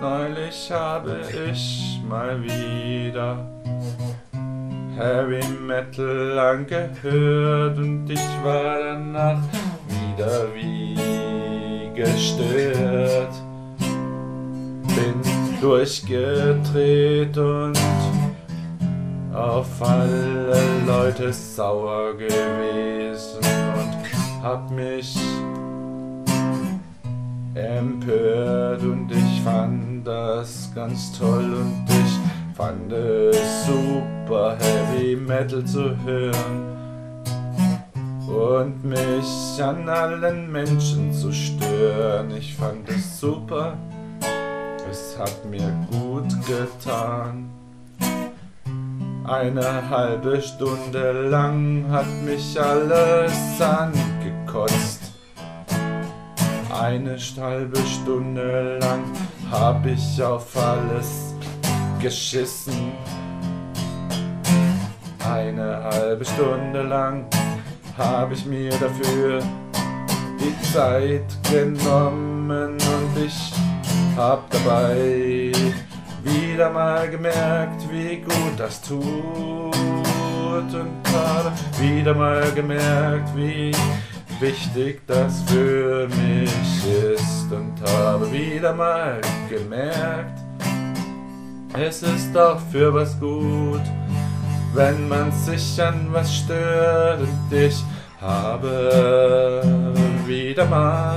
Neulich habe ich mal wieder Heavy Metal angehört und ich war danach wieder wie gestört. Bin durchgedreht und auf alle Leute sauer gewesen und hab mich empört und ich fand das ganz toll und ich fand es super Heavy Metal zu hören und mich an allen Menschen zu stören. Ich fand es super, es hat mir gut getan. Eine halbe Stunde lang hat mich alles angekotzt. Eine halbe Stunde lang hab ich auf alles geschissen. Eine halbe Stunde lang hab ich mir dafür die Zeit genommen und ich hab dabei wieder mal gemerkt, wie gut das tut und habe wieder mal gemerkt, wie wichtig das für mich ist wieder mal gemerkt, es ist doch für was gut, wenn man sich an was stört und ich habe wieder mal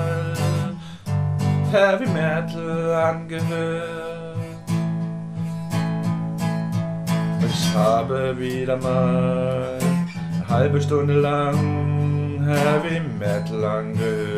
Heavy Metal angehört. Ich habe wieder mal eine halbe Stunde lang Heavy Metal angehört.